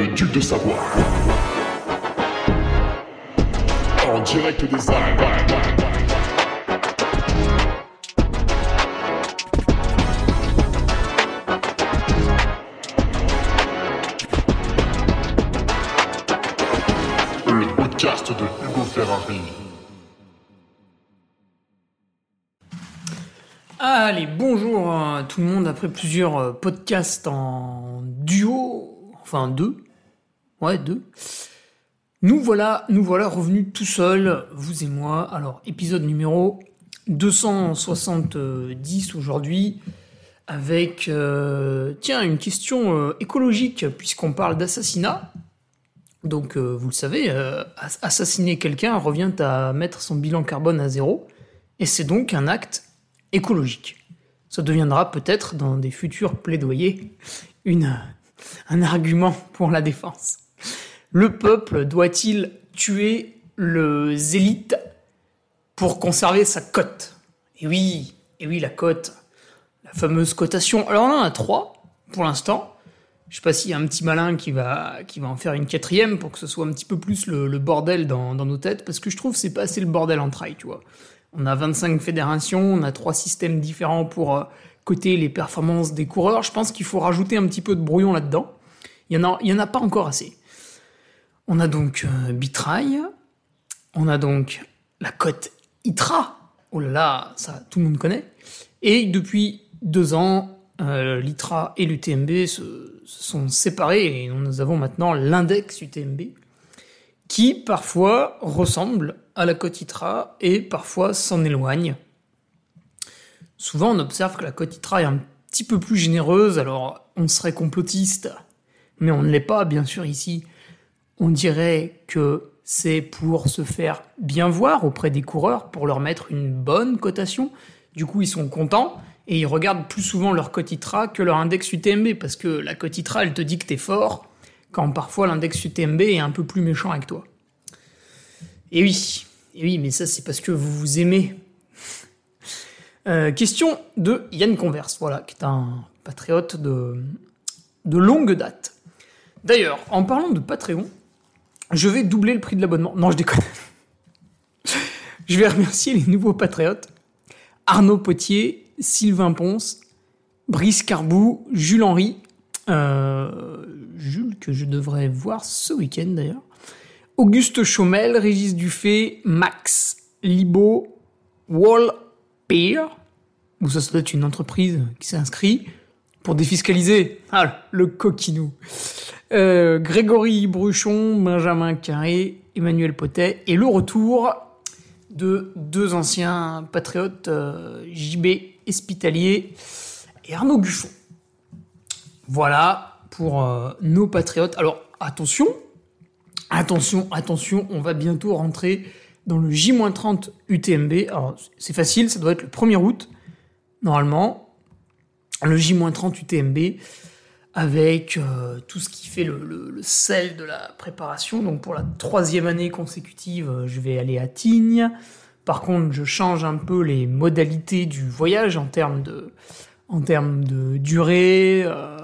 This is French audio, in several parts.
le duc de Savoie. En direct des Alpes. De Hugo Ferrari. Allez, bonjour à tout le monde après plusieurs euh, podcasts en duo, enfin deux, ouais deux. Nous voilà, nous voilà revenus tout seuls, vous et moi. Alors épisode numéro 270 aujourd'hui, avec euh, tiens une question euh, écologique puisqu'on parle d'assassinat. Donc euh, vous le savez, ass- assassiner quelqu'un revient à mettre son bilan carbone à zéro, et c'est donc un acte écologique. Ça deviendra peut-être dans des futurs plaidoyers une, un argument pour la défense. Le peuple doit-il tuer le zélite pour conserver sa cote? Et oui, et oui, la cote, la fameuse cotation. Alors on en a trois pour l'instant. Je sais pas s'il y a un petit malin qui va, qui va en faire une quatrième pour que ce soit un petit peu plus le, bordel dans, nos têtes, parce que je trouve que c'est pas assez le bordel en trail, tu vois. On a 25 fédérations, on a trois systèmes différents pour euh, coter les performances des coureurs. Je pense qu'il faut rajouter un petit peu de brouillon là-dedans. Il y en en a pas encore assez. On a donc euh, Bitrail, on a donc la cote ITRA. Oh là là, ça tout le monde connaît. Et depuis deux ans, euh, l'ITRA et l'UTMB se, se sont séparés et nous avons maintenant l'index UTMB qui parfois ressemble à la cote ITRA et parfois s'en éloigne. Souvent, on observe que la cote ITRA est un petit peu plus généreuse, alors on serait complotiste, mais on ne l'est pas, bien sûr, ici. On dirait que c'est pour se faire bien voir auprès des coureurs, pour leur mettre une bonne cotation. Du coup, ils sont contents et ils regardent plus souvent leur cote ITRA que leur index UTMB, parce que la cote ITRA, elle te dit que t'es fort, quand parfois l'index UTMB est un peu plus méchant avec toi. Et oui, et oui, mais ça c'est parce que vous vous aimez. Euh, question de Yann Converse, voilà, qui est un patriote de, de longue date. D'ailleurs, en parlant de Patreon, je vais doubler le prix de l'abonnement. Non, je déconne. je vais remercier les nouveaux patriotes. Arnaud Potier, Sylvain Ponce, Brice Carbou, Jules Henry, euh, Jules que je devrais voir ce week-end d'ailleurs, Auguste Chaumel, Régis Dufay, Max Libo, Wall Peer, ou ça, ça doit être une entreprise qui s'est pour défiscaliser. Ah, le coquinou. Euh, Grégory Bruchon, Benjamin Carré, Emmanuel Potet, et le retour de deux anciens patriotes, euh, JB Espitalier et Arnaud Buffon. Voilà pour euh, nos patriotes. Alors attention, attention, attention, on va bientôt rentrer dans le J-30 UTMB. Alors c'est facile, ça doit être le 1er août, normalement. Le J-30 UTMB avec euh, tout ce qui fait le, sel de la préparation. Donc pour la troisième année consécutive, euh, je vais aller à Tignes. Par contre, je change un peu les modalités du voyage en termes de, en termes de durée, euh,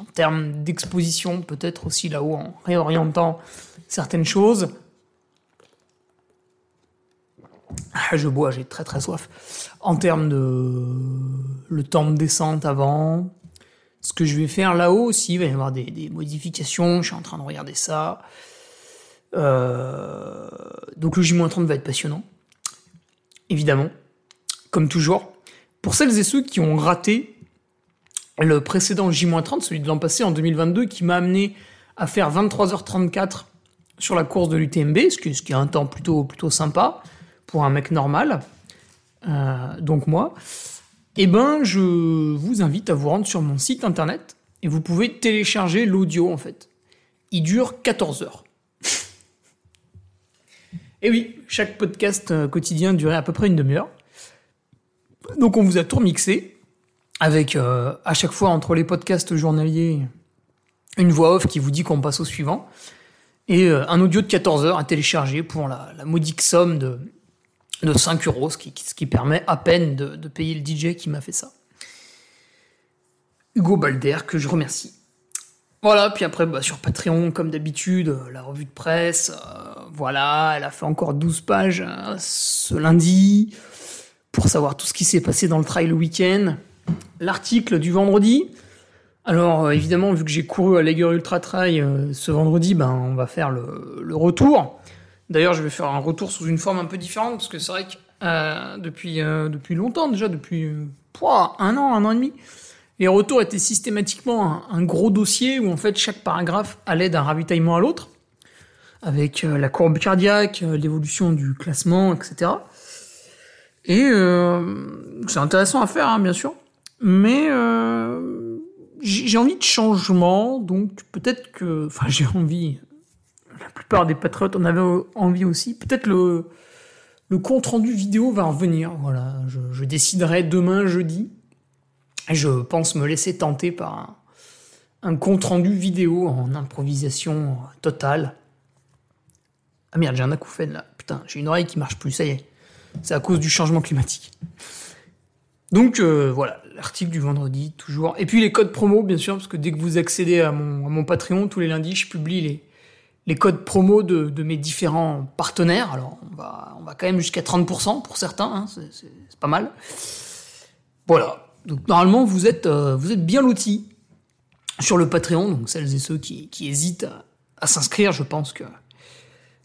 en termes d'exposition, peut-être aussi là-haut en réorientant certaines choses. Ah, je bois, j'ai très très soif. En termes de le temps de descente avant, ce que je vais faire là-haut aussi, il va y avoir des, modifications, je suis en train de regarder ça. Euh, donc le J-30 va être passionnant, évidemment, comme toujours. Pour celles et ceux qui ont raté le précédent J-30, celui de l'an passé en 2022, qui m'a amené à faire 23h34 sur la course de l'UTMB, ce qui, ce qui est un temps plutôt, plutôt sympa pour un mec normal, euh, donc moi, eh ben, je vous invite à vous rendre sur mon site internet et vous pouvez télécharger l'audio en fait. Il dure 14 heures. et oui, chaque podcast euh, quotidien durait à peu près une demi-heure. Donc on vous a tout remixé avec euh, à chaque fois entre les podcasts journaliers une voix off qui vous dit qu'on passe au suivant et euh, un audio de 14 heures à télécharger pour la modique somme de, de 5 euros, ce qui, permet à peine de, de payer le DJ qui m'a fait ça. Hugo Balder, que je remercie. Voilà, puis après, bah, sur Patreon, comme d'habitude, euh, la revue de presse, euh, voilà, elle a fait encore 12 pages euh, ce lundi pour savoir tout ce qui s'est passé dans le trail le week-end. L'article du vendredi. Alors, évidemment, vu que j'ai couru à Lager Ultra Trail ce vendredi, ben, on va faire le retour. D'ailleurs, je vais faire un retour sous une forme un peu différente, parce que c'est vrai que euh, depuis, euh, depuis longtemps déjà, depuis euh, un an, un an et demi, les retours étaient systématiquement un, gros dossier où en fait chaque paragraphe allait d'un ravitaillement à l'autre, avec la courbe cardiaque, l'évolution du classement, etc. Et c'est intéressant à faire, hein, bien sûr, mais j'ai envie de changement, donc peut-être que, enfin j'ai envie, la plupart des patriotes en avaient envie aussi, peut-être le compte rendu vidéo va revenir. Voilà, je, déciderai demain jeudi. Je pense me laisser tenter par un, compte rendu vidéo en improvisation totale. Ah merde, j'ai un acouphène là. Putain, j'ai une oreille qui marche plus, ça y est. C'est à cause du changement climatique. Donc euh, voilà, l'article du vendredi, toujours. Et puis les codes promo, bien sûr, parce que dès que vous accédez à mon Patreon, tous les lundis, je publie les, les codes promo de, mes différents partenaires. Alors, on va, on va quand même jusqu'à 30% pour certains, hein, c'est- pas mal. Voilà. Donc normalement, vous êtes, euh, vous êtes bien lotis sur le Patreon, donc celles et ceux qui, hésitent à, à s'inscrire, je pense que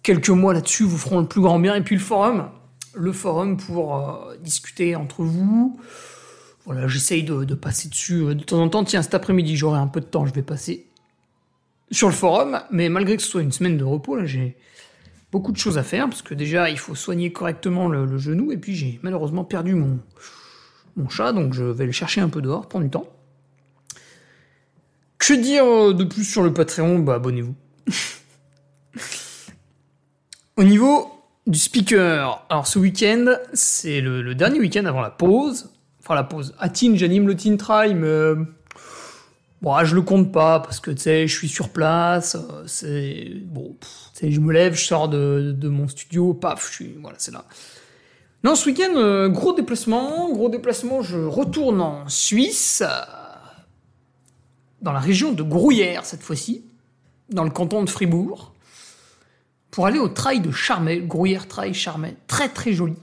quelques mois là-dessus vous feront le plus grand bien. Et puis le forum, le forum pour euh, discuter entre vous. Voilà, j'essaye de, de passer dessus euh, de temps en temps. Tiens, cet après-midi, j'aurai un peu de temps, je vais passer sur le forum, mais malgré que ce soit une semaine de repos, là, j'ai beaucoup de choses à faire, parce que déjà, il faut soigner correctement le, genou, et puis j'ai malheureusement perdu mon, mon chat, donc je vais le chercher un peu dehors, prendre du temps. Que dire euh, de plus sur le Patreon? Bah, abonnez-vous. Au niveau du speaker, alors ce week-end, c'est le, dernier week-end avant la pause. Enfin, la pause. Teen, j'anime le Teen mais. euh, Bon, ah, je le compte pas parce que tu sais, je suis sur place. euh, C'est bon, pff, je me lève, je sors de, de mon studio, paf, je suis voilà, c'est là. Non, ce week-end, euh, gros déplacement, gros déplacement. Je retourne en Suisse, dans la région de Gruyère cette fois-ci, dans le canton de Fribourg, pour aller au trail de Charmey, Gruyère Trail Charmey, très très joli.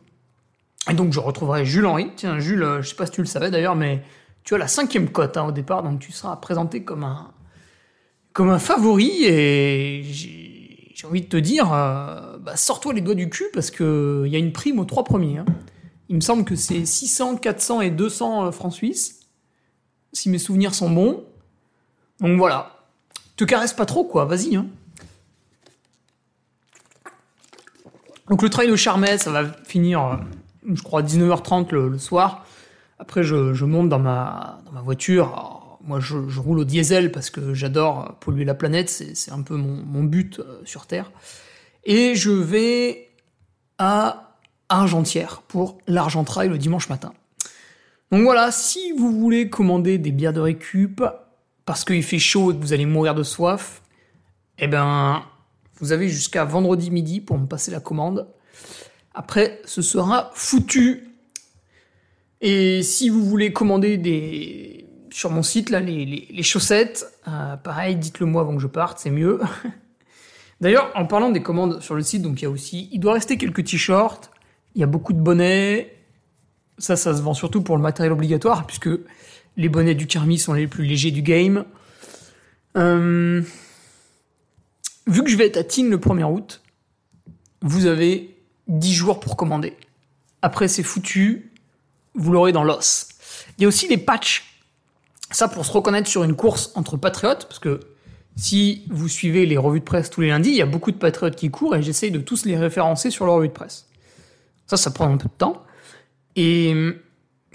Et donc je retrouverai Jules Henry. Tiens, Jules, euh, je sais pas si tu le savais d'ailleurs, mais tu as la cinquième cote hein, au départ, donc tu seras présenté comme un, favori. Et j'ai envie de te dire, euh, bah, sors-toi les doigts du cul parce que il y a une prime aux trois premiers. hein. Il me semble que c'est 600, 400 et 200 euh, francs suisses, si mes souvenirs sont bons. Donc voilà, te caresse pas trop quoi, vas-y. Hein. Donc le trail de Charmet, ça va finir, euh, je crois, à 19h30 le, le soir. Après, je, monte dans ma, dans ma voiture. Moi, je, roule au diesel parce que j'adore polluer la planète. C'est un peu mon, mon but euh, sur Terre. Et je vais à Argentière pour l'Argent Trail le dimanche matin. Donc voilà, si vous voulez commander des bières de récup parce qu'il fait chaud et que vous allez mourir de soif, eh ben, vous avez jusqu'à vendredi midi pour me passer la commande. Après, ce sera foutu. Et si vous voulez commander des sur mon site là les, les- chaussettes, euh, pareil, dites-le moi avant que je parte, c'est mieux. D'ailleurs, en parlant des commandes sur le site, donc il y a aussi, il doit rester quelques t-shirts, il y a beaucoup de bonnets. Ça, ça se vend surtout pour le matériel obligatoire, puisque les bonnets du Carmi sont les plus légers du game. Euh, vu que je vais être à Tignes le 1er août, vous avez 10 jours pour commander. Après, c'est foutu, vous l'aurez dans l'os. Il y a aussi les patchs. Ça, pour se reconnaître sur une course entre patriotes, parce que si vous suivez les revues de presse tous les lundis, il y a beaucoup de patriotes qui courent et j'essaye de tous les référencer sur leurs revues de presse. Ça, ça prend un peu de temps. Et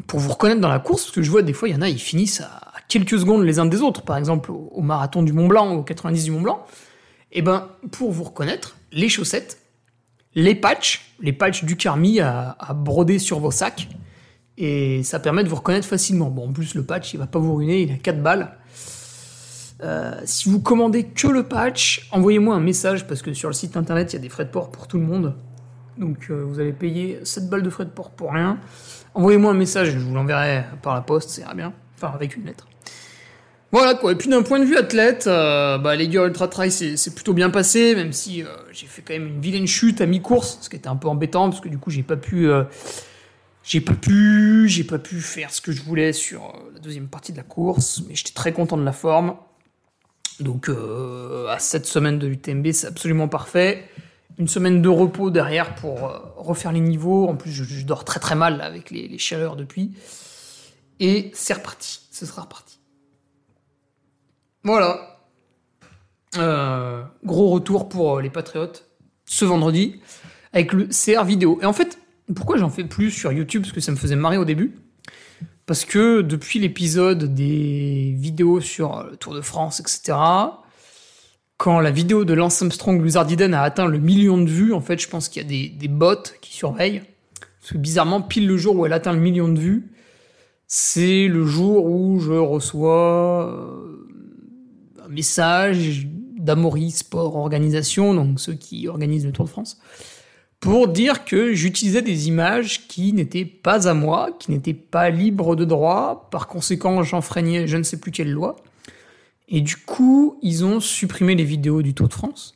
pour vous reconnaître dans la course, parce que je vois des fois, il y en a, ils finissent à quelques secondes les uns des autres, par exemple au, marathon du Mont Blanc, au 90 du Mont Blanc. Et ben, pour vous reconnaître, les chaussettes, les patchs, les patchs du Carmi à, à broder sur vos sacs, et ça permet de vous reconnaître facilement. Bon, en plus, le patch, il va pas vous ruiner, il a 4 balles. Euh, si vous commandez que le patch, envoyez-moi un message parce que sur le site internet, il y a des frais de port pour tout le monde. Donc euh, vous allez payer 7 balles de frais de port pour rien. Envoyez-moi un message, je vous l'enverrai par la poste, ça ira bien. Enfin, avec une lettre. Voilà quoi. Et puis d'un point de vue athlète, euh, bah, les Girls Ultra Trail c'est plutôt bien passé, même si euh, j'ai fait quand même une vilaine chute à mi-course, ce qui était un peu embêtant parce que du coup j'ai pas pu, euh, j'ai pas pu, j'ai pas pu faire ce que je voulais sur la deuxième partie de la course, mais j'étais très content de la forme. Donc à cette semaine de l'UTMB c'est absolument parfait. Une semaine de repos derrière pour refaire les niveaux. En plus je, dors très très mal avec les, chaleurs depuis. Et c'est reparti. Ce sera reparti. Voilà. Euh, gros retour pour euh, les Patriotes ce vendredi avec le CR vidéo. Et en fait, pourquoi j'en fais plus sur YouTube Parce que ça me faisait marrer au début. Parce que depuis l'épisode des vidéos sur le Tour de France, etc., quand la vidéo de Lance Armstrong Luzard a atteint le million de vues, en fait, je pense qu'il y a des, des bots qui surveillent. Parce que bizarrement, pile le jour où elle atteint le million de vues, c'est le jour où je reçois euh, message d'Amaury Sport Organisation, donc ceux qui organisent le Tour de France, pour dire que j'utilisais des images qui n'étaient pas à moi, qui n'étaient pas libres de droit, par conséquent j'enfreignais je ne sais plus quelle loi. Et du coup, ils ont supprimé les vidéos du Tour de France.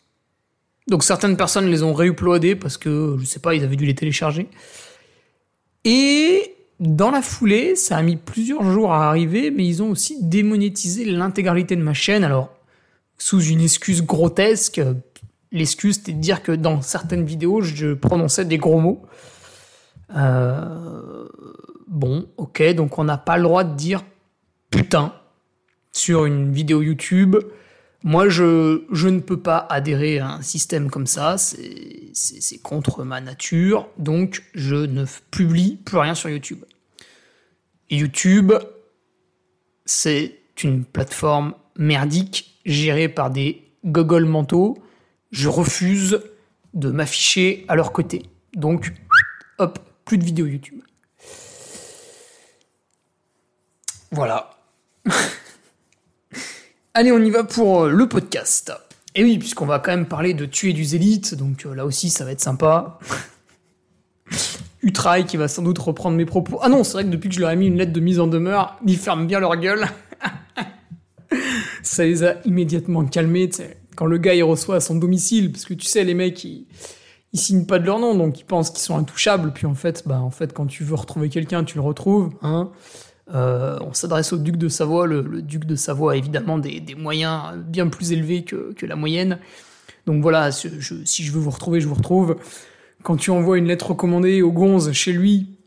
Donc certaines personnes les ont réuploadées parce que, je sais pas, ils avaient dû les télécharger. Et dans la foulée, ça a mis plusieurs jours à arriver, mais ils ont aussi démonétisé l'intégralité de ma chaîne. Alors, sous une excuse grotesque, l'excuse c'était de dire que dans certaines vidéos, je prononçais des gros mots. Euh, bon, ok, donc on n'a pas le droit de dire putain sur une vidéo YouTube. Moi, je, ne peux pas adhérer à un système comme ça, c'est contre ma nature, donc je ne publie plus rien sur YouTube. YouTube, c'est une plateforme merdique gérée par des gogoles mentaux. Je refuse de m'afficher à leur côté. Donc, hop, plus de vidéos YouTube. Voilà. Allez, on y va pour euh, le podcast. Et oui, puisqu'on va quand même parler de tuer du zélite, donc euh, là aussi ça va être sympa. Utrail qui va sans doute reprendre mes propos. Ah non, c'est vrai que depuis que je leur ai mis une lettre de mise en demeure, ils ferment bien leur gueule. ça les a immédiatement calmés. Quand le gars il reçoit à son domicile, parce que tu sais, les mecs ils, ils signent pas de leur nom, donc ils pensent qu'ils sont intouchables. Puis en fait, bah en fait, quand tu veux retrouver quelqu'un, tu le retrouves. Hein. Euh, on s'adresse au duc de Savoie. Le, duc de Savoie a évidemment des, moyens bien plus élevés que, la moyenne. Donc voilà, si je veux vous retrouver, je vous retrouve. Quand tu envoies une lettre recommandée au Gonze chez lui,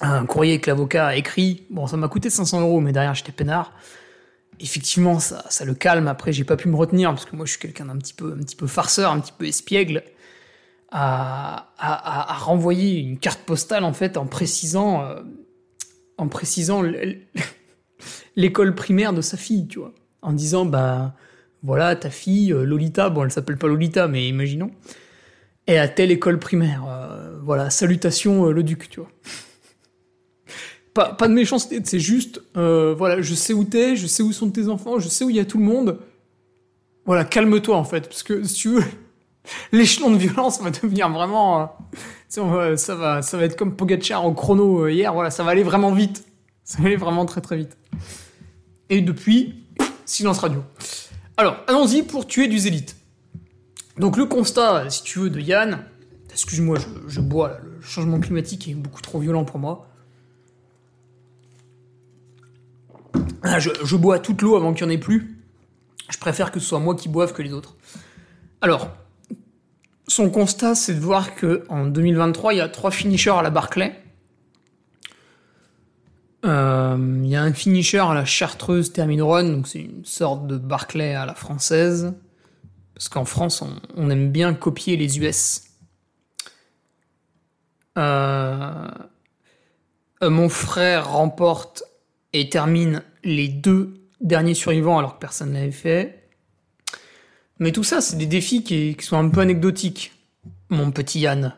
un courrier que l'avocat a écrit, bon, ça m'a coûté 500 euros, mais derrière j'étais peinard. Effectivement, ça, ça le calme. Après, j'ai pas pu me retenir parce que moi, je suis quelqu'un d'un petit peu, un petit peu farceur, un petit peu espiègle, à, à, renvoyer une carte postale en fait en précisant, euh, l'école primaire de sa fille, tu vois, en disant bah voilà ta fille euh, Lolita, bon elle s'appelle pas Lolita, mais imaginons et à telle école primaire. Euh, voilà, salutations le duc, tu vois. Pas, de méchanceté, c'est juste, euh, voilà, je sais où t'es, je sais où sont tes enfants, je sais où il y a tout le monde. Voilà, calme-toi en fait, parce que si tu veux, l'échelon de violence va devenir vraiment, ça va, ça va, ça va être comme Pogacar au chrono hier. Voilà, ça va aller vraiment vite, ça va aller vraiment très très vite. Et depuis, silence radio. Alors, allons-y pour tuer du zélite. Donc le constat, si tu veux, de Yann, excuse-moi, je, bois, le changement climatique est beaucoup trop violent pour moi. Ah, je, bois toute l'eau avant qu'il n'y en ait plus. Je préfère que ce soit moi qui boive que les autres. Alors, son constat, c'est de voir que en 2023, il y a trois finishers à la Barclay. Euh, il y a un finisher à la Chartreuse Termine donc c'est une sorte de Barclay à la française. Parce qu'en France, on, aime bien copier les US. Euh, euh, mon frère remporte et termine les deux derniers survivants alors que personne ne l'avait fait. Mais tout ça, c'est des défis qui, sont un peu anecdotiques, mon petit Yann.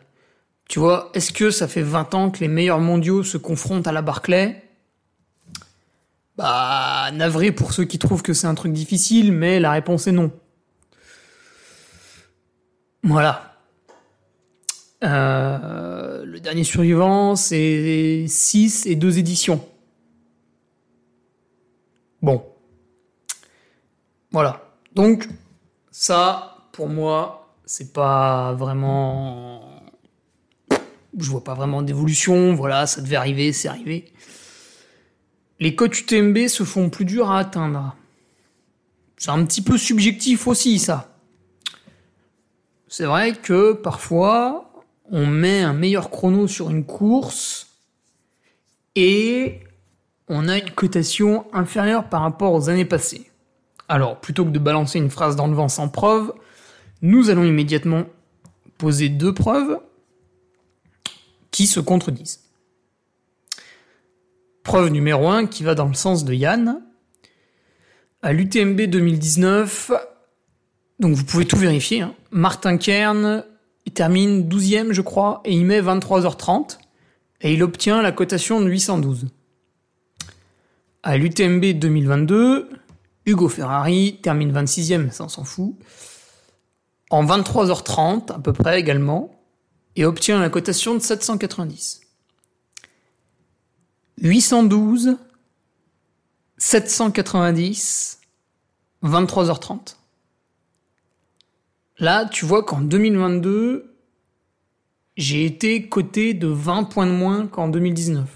Tu vois, est-ce que ça fait 20 ans que les meilleurs mondiaux se confrontent à la Barclay Bah, navré pour ceux qui trouvent que c'est un truc difficile, mais la réponse est non. Voilà. Euh, le dernier survivant, c'est 6 et 2 éditions. Bon. Voilà. Donc, ça, pour moi, c'est pas vraiment. Je vois pas vraiment d'évolution. Voilà, ça devait arriver, c'est arrivé. Les cotes UTMB se font plus durs à atteindre. C'est un petit peu subjectif aussi, ça. C'est vrai que parfois, on met un meilleur chrono sur une course et on a une cotation inférieure par rapport aux années passées. Alors, plutôt que de balancer une phrase dans le vent sans preuve, nous allons immédiatement poser deux preuves qui se contredisent. Preuve numéro 1 qui va dans le sens de Yann. À l'UTMB 2019, donc vous pouvez tout vérifier, hein, Martin Kern il termine 12e je crois et il met 23h30 et il obtient la cotation de 812. À l'UTMB 2022, Hugo Ferrari termine 26e, ça on s'en fout, en 23h30 à peu près également, et obtient la cotation de 790. 812, 790, 23h30. Là, tu vois qu'en 2022, j'ai été coté de 20 points de moins qu'en 2019.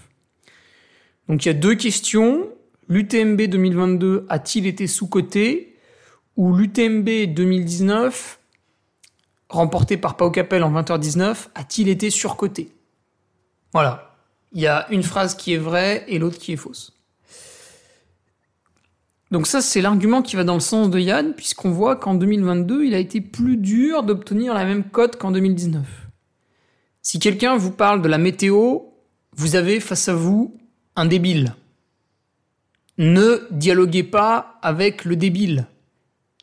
Donc il y a deux questions. L'UTMB 2022 a-t-il été sous-coté ou l'UTMB 2019 remporté par Pau Capel en 20h19 a-t-il été surcoté? Voilà. Il y a une phrase qui est vraie et l'autre qui est fausse. Donc ça, c'est l'argument qui va dans le sens de Yann, puisqu'on voit qu'en 2022, il a été plus dur d'obtenir la même cote qu'en 2019. Si quelqu'un vous parle de la météo, vous avez face à vous un débile. Ne dialoguez pas avec le débile.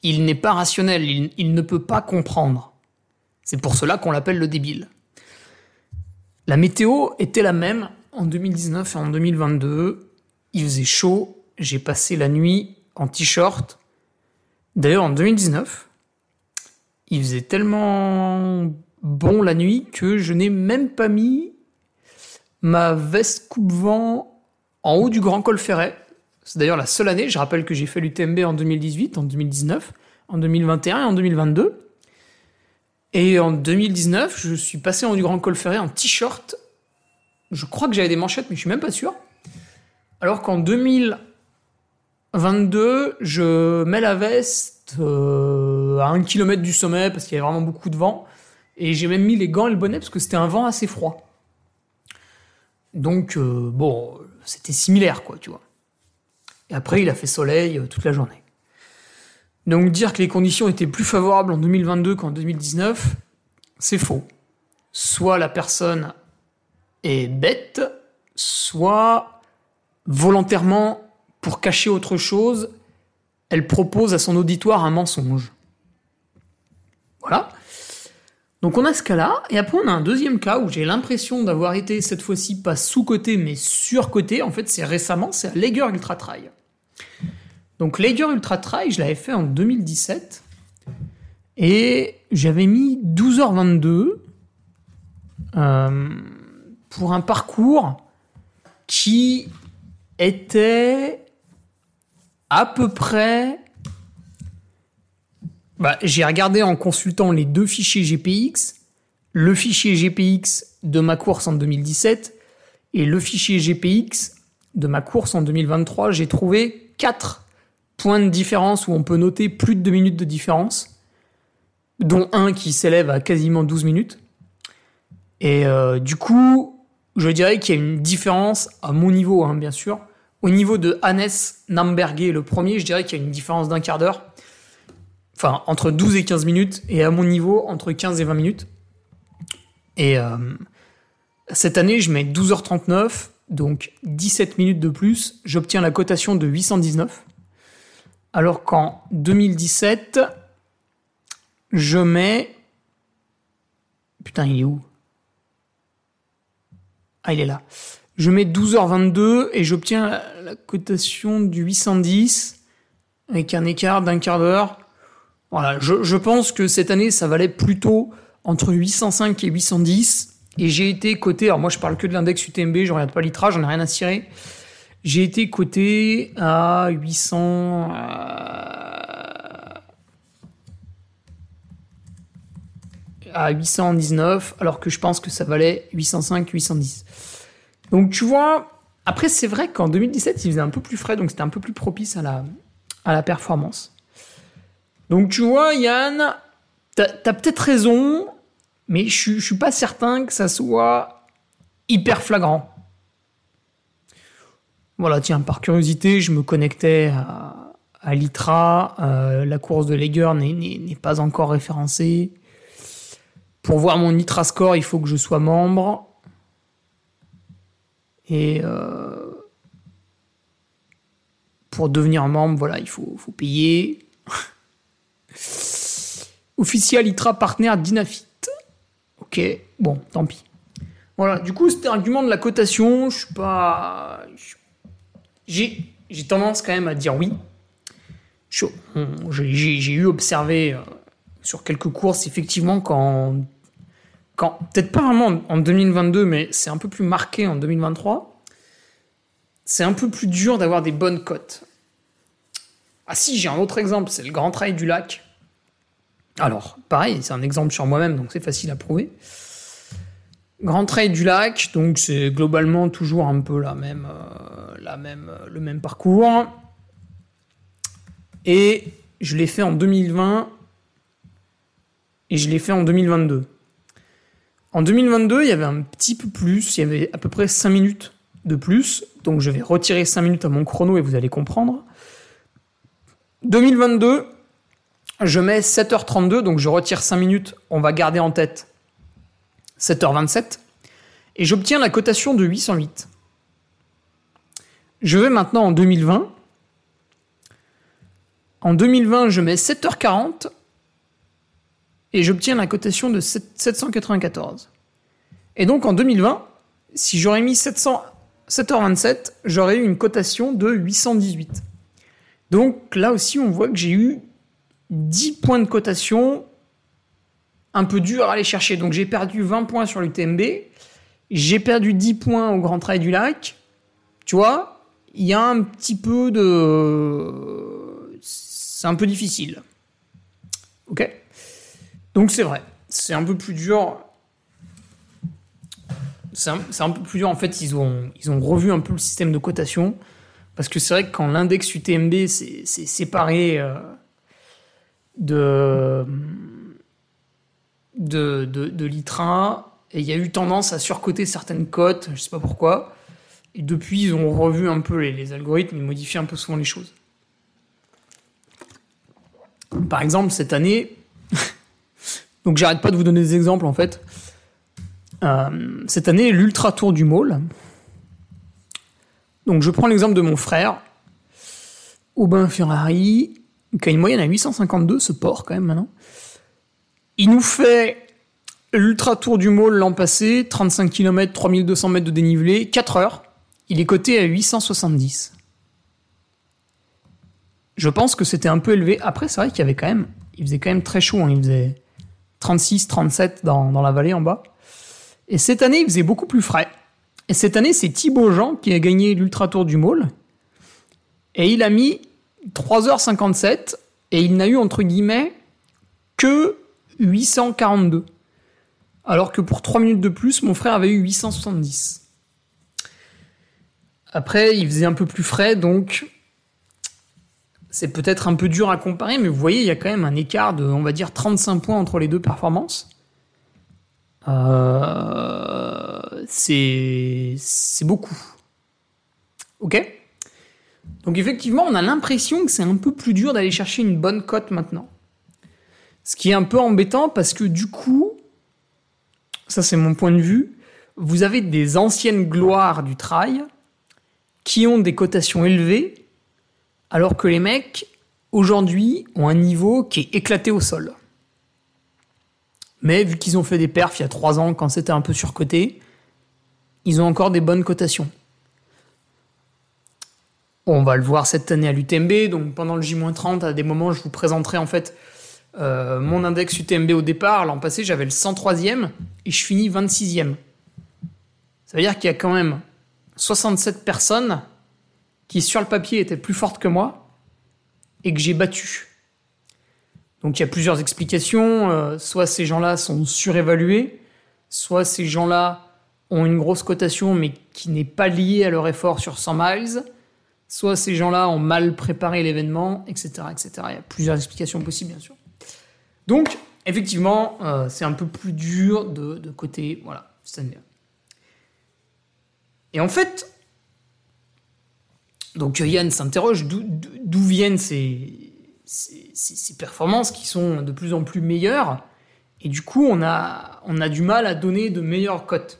Il n'est pas rationnel, il, ne peut pas comprendre. C'est pour cela qu'on l'appelle le débile. La météo était la même en 2019 et en 2022. Il faisait chaud, j'ai passé la nuit en t-shirt. D'ailleurs, en 2019, il faisait tellement bon la nuit que je n'ai même pas mis ma veste coupe-vent en haut du Grand Col Ferret. C'est d'ailleurs la seule année, je rappelle que j'ai fait l'UTMB en 2018, en 2019, en 2021 et en 2022. Et en 2019, je suis passé en du Grand Col Ferret en t-shirt. Je crois que j'avais des manchettes, mais je suis même pas sûr. Alors qu'en 2000 22, je mets la veste euh, à un kilomètre du sommet parce qu'il y avait vraiment beaucoup de vent. Et j'ai même mis les gants et le bonnet parce que c'était un vent assez froid. Donc, euh, bon, c'était similaire, quoi, tu vois. Et après, il a fait soleil euh, toute la journée. Donc, dire que les conditions étaient plus favorables en 2022 qu'en 2019, c'est faux. Soit la personne est bête, soit volontairement pour cacher autre chose, elle propose à son auditoire un mensonge. Voilà. Donc on a ce cas-là, et après on a un deuxième cas où j'ai l'impression d'avoir été cette fois-ci pas sous-côté mais sur-côté. En fait, c'est récemment, c'est à Lager Ultra Trail. Donc Lager Ultra Trail, je l'avais fait en 2017 et j'avais mis 12h22 euh, pour un parcours qui était à peu près. Bah, j'ai regardé en consultant les deux fichiers GPX, le fichier GPX de ma course en 2017 et le fichier GPX de ma course en 2023. J'ai trouvé quatre points de différence où on peut noter plus de 2 minutes de différence, dont un qui s'élève à quasiment 12 minutes. Et euh, du coup, je dirais qu'il y a une différence à mon niveau, hein, bien sûr, au niveau de Hannes Namberger, le premier, je dirais qu'il y a une différence d'un quart d'heure. Enfin, entre 12 et 15 minutes. Et à mon niveau, entre 15 et 20 minutes. Et euh, cette année, je mets 12h39, donc 17 minutes de plus. J'obtiens la cotation de 819. Alors qu'en 2017, je mets... Putain, il est où? Ah, il est là. Je mets 12h22 et j'obtiens la, cotation du 810 avec un écart d'un quart d'heure. Voilà, je, pense que cette année, ça valait plutôt entre 805 et 810. Et j'ai été coté, alors moi je parle que de l'index UTMB, je regarde pas l'ITRA, j'en ai rien à cirer. J'ai été coté à 800. Euh, à 819, alors que je pense que ça valait 805, 810. Donc tu vois, après c'est vrai qu'en 2017 il faisait un peu plus frais, donc c'était un peu plus propice à la, à la performance. Donc tu vois, Yann, t'as as peut-être raison, mais je, je suis pas certain que ça soit hyper flagrant. Voilà, tiens, par curiosité, je me connectais à, l'ITRA. Euh, la course de Lager n'est pas encore référencée. Pour voir mon ITRA score, il faut que je sois membre. Et euh, pour devenir membre, voilà, il faut, payer. Officiel ITRA partenaire Dynafit. Ok, bon, tant pis. Voilà, du coup, c'était argument de la cotation. Je suis pas. J'ai tendance quand même à dire oui. J'ai eu observé euh, sur quelques courses, effectivement, quand. quand Peut-être pas vraiment en 2022, mais c'est un peu plus marqué en 2023. C'est un peu plus dur d'avoir des bonnes cotes. Ah si, j'ai un autre exemple, c'est le Grand Trail du Lac. Alors, pareil, c'est un exemple sur moi-même, donc c'est facile à prouver. Grand Trail du Lac, donc c'est globalement toujours un peu la même, euh, euh, le même parcours. Et je l'ai fait en 2020 et je l'ai fait en 2022. En 2022, il y avait un petit peu plus, il y avait à peu près 5 minutes de plus, donc je vais retirer 5 minutes à mon chrono et vous allez comprendre. 2022, je mets 7h32, donc je retire 5 minutes, on va garder en tête 7h27, et j'obtiens la cotation de 808. Je vais maintenant en 2020. En 2020, je mets 7h40 et j'obtiens la cotation de 794. Et donc en 2020, si j'aurais mis 700, 7h27, j'aurais eu une cotation de 818. Donc là aussi, on voit que j'ai eu 10 points de cotation un peu dur à aller chercher. Donc j'ai perdu 20 points sur l'UTMB, j'ai perdu 10 points au Grand Trail du Lac. Tu vois, il y a un petit peu de... C'est un peu difficile. Ok? Donc c'est vrai, c'est un peu plus dur. C'est un, peu plus dur. En fait, ils ont, ils ont revu un peu le système de cotation. Parce que c'est vrai que quand l'index UTMB c'est séparé euh, de, de, de, l'ITRA, et il y a eu tendance à surcoter certaines cotes, je sais pas pourquoi. Et depuis, ils ont revu un peu les, algorithmes, ils modifient un peu souvent les choses. Par exemple, cette année, donc j'arrête pas de vous donner des exemples en fait. Euh, cette année, l'Ultra Tour du Môle. Donc je prends l'exemple de mon frère, Aubin Ferrari, qui a une moyenne à 852, ce port quand même maintenant. Il nous fait l'Ultra Tour du Môle l'an passé, 35 km, 3200 mètres de dénivelé, 4 heures. Il est coté à 870. Je pense que c'était un peu élevé. Après, c'est vrai qu'il y avait quand même, il faisait quand même très chaud. Hein. Il faisait 36, 37 dans, dans la vallée en bas. Et cette année, il faisait beaucoup plus frais. Et cette année, c'est Thibaut Jean qui a gagné l'Ultra Tour du Môle. Et il a mis 3h57 et il n'a eu entre guillemets que 842. Alors que pour 3 minutes de plus, mon frère avait eu 870. Après, il faisait un peu plus frais, donc c'est peut-être un peu dur à comparer, mais vous voyez, il y a quand même un écart de, on va dire, 35 points entre les deux performances. Euh, c'est beaucoup. Ok? Donc effectivement, on a l'impression que c'est un peu plus dur d'aller chercher une bonne cote maintenant. Ce qui est un peu embêtant parce que du coup, ça c'est mon point de vue, vous avez des anciennes gloires du trail qui ont des cotations élevées, alors que les mecs, aujourd'hui, ont un niveau qui est éclaté au sol. Mais vu qu'ils ont fait des perfs il y a trois ans quand c'était un peu surcoté, ils ont encore des bonnes cotations. On va le voir cette année à l'UTMB, donc pendant le J-30, à des moments, je vous présenterai en fait euh, mon index UTMB au départ, l'an passé, j'avais le 103e et je finis 26e. Ça veut dire qu'il y a quand même 67 personnes qui, sur le papier, étaient plus fortes que moi et que j'ai battu. Donc il y a plusieurs explications. Euh, soit ces gens-là sont surévalués, soit ces gens-là ont une grosse cotation mais qui n'est pas liée à leur effort sur 100 miles, soit ces gens-là ont mal préparé l'événement, etc., etc. Il y a plusieurs explications possibles, bien sûr. Donc, effectivement, euh, c'est un peu plus dur de, côté, voilà, Et en fait, donc Yann s'interroge d'où viennent ces, ces, performances qui sont de plus en plus meilleures. Et du coup, on a, on a du mal à donner de meilleures cotes.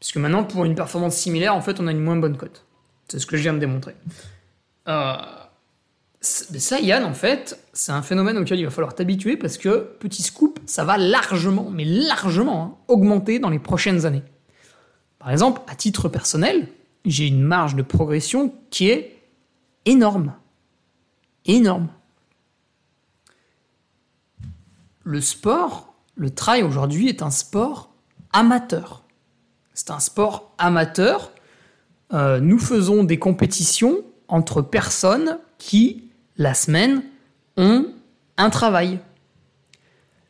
Parce que maintenant, pour une performance similaire, en fait, on a une moins bonne cote. C'est ce que je viens de démontrer. Euh, ça, Yann, en fait, c'est un phénomène auquel il va falloir t'habituer parce que, petit scoop, ça va largement, mais largement, hein, augmenter dans les prochaines années. Par exemple, à titre personnel, j'ai une marge de progression qui est énorme énorme. Le sport, le trail aujourd'hui est un sport amateur. C'est un sport amateur. Euh, nous faisons des compétitions entre personnes qui, la semaine, ont un travail.